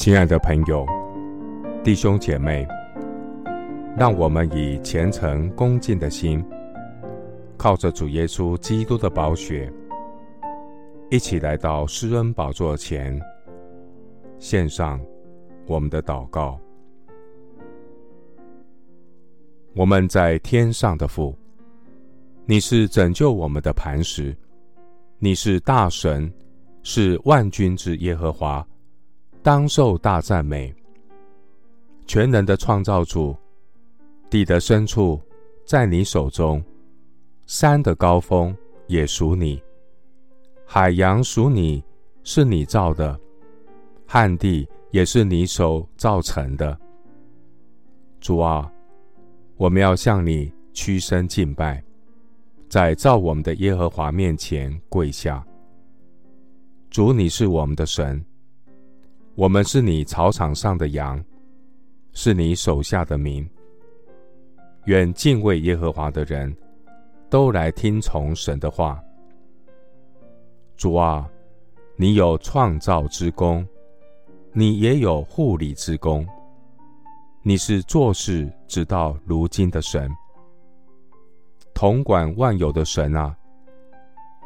亲爱的朋友、弟兄姐妹，让我们以虔诚恭敬的心，靠着主耶稣基督的宝血，一起来到施恩宝座前，献上我们的祷告。我们在天上的父，你是拯救我们的磐石，你是大神，是万军之耶和华。当受大赞美，全能的创造主，地的深处在你手中，山的高峰也属你，海洋属你，是你造的，旱地也是你手造成的。主啊，我们要向你屈身敬拜，在造我们的耶和华面前跪下。主，你是我们的神。我们是你草场上的羊，是你手下的民。愿敬畏耶和华的人都来听从神的话。主啊，你有创造之功，你也有护理之功。你是做事直到如今的神，统管万有的神啊！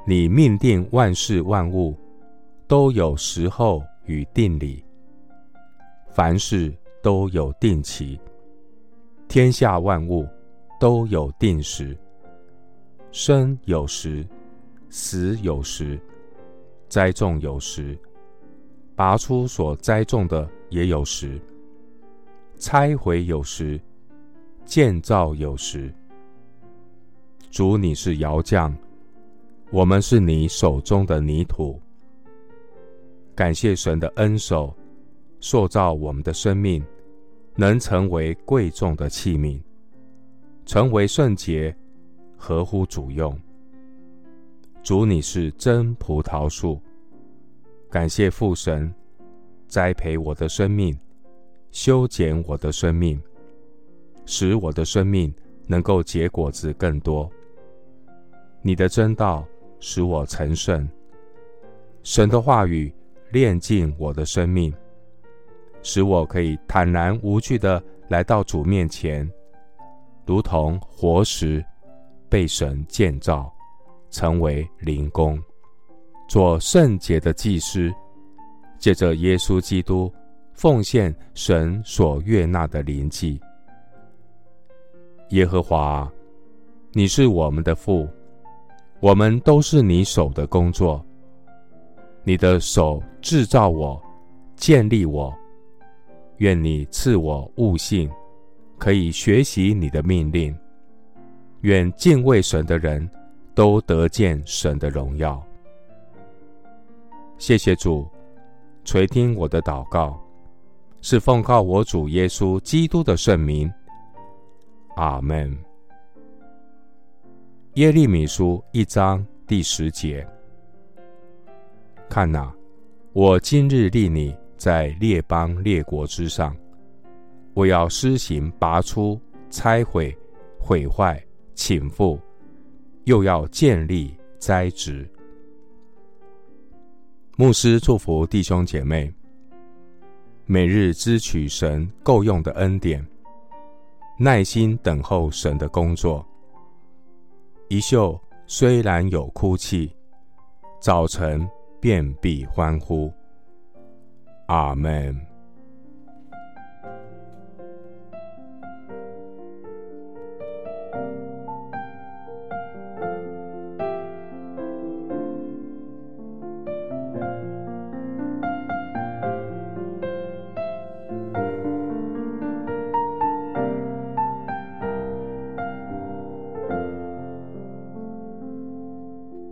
你命定万事万物，都有时候与定理。凡事都有定期，天下万物都有定时。生有时，死有时，栽种有时，拔出所栽种的也有时。拆毁有时，建造有时。主，你是窑匠，我们是你手中的泥土。感谢神的恩手。塑造我们的生命，能成为贵重的器皿，成为圣洁，合乎主用。主，你是真葡萄树，感谢父神栽培我的生命，修剪我的生命，使我的生命能够结果子更多。你的真道使我成圣，神的话语炼尽我的生命。使我可以坦然无惧地来到主面前，如同活石被神建造，成为灵宫，做圣洁的祭司，借着耶稣基督奉献神所悦纳的灵祭。耶和华，你是我们的父，我们都是你手的工作，你的手制造我，建立我。愿你赐我悟性，可以学习你的命令。愿敬畏神的人都得见神的荣耀。谢谢主垂听我的祷告，是奉告我主耶稣基督的圣名。阿门。耶利米书一章第十节：看哪，我今日立你。在列邦列国之上，我要施行拔出、拆毁、毁坏、倾覆，又要建立、栽植。牧师祝福弟兄姐妹，每日支取神够用的恩典，耐心等候神的工作。一宿虽然有哭泣，早晨遍地欢呼。阿门。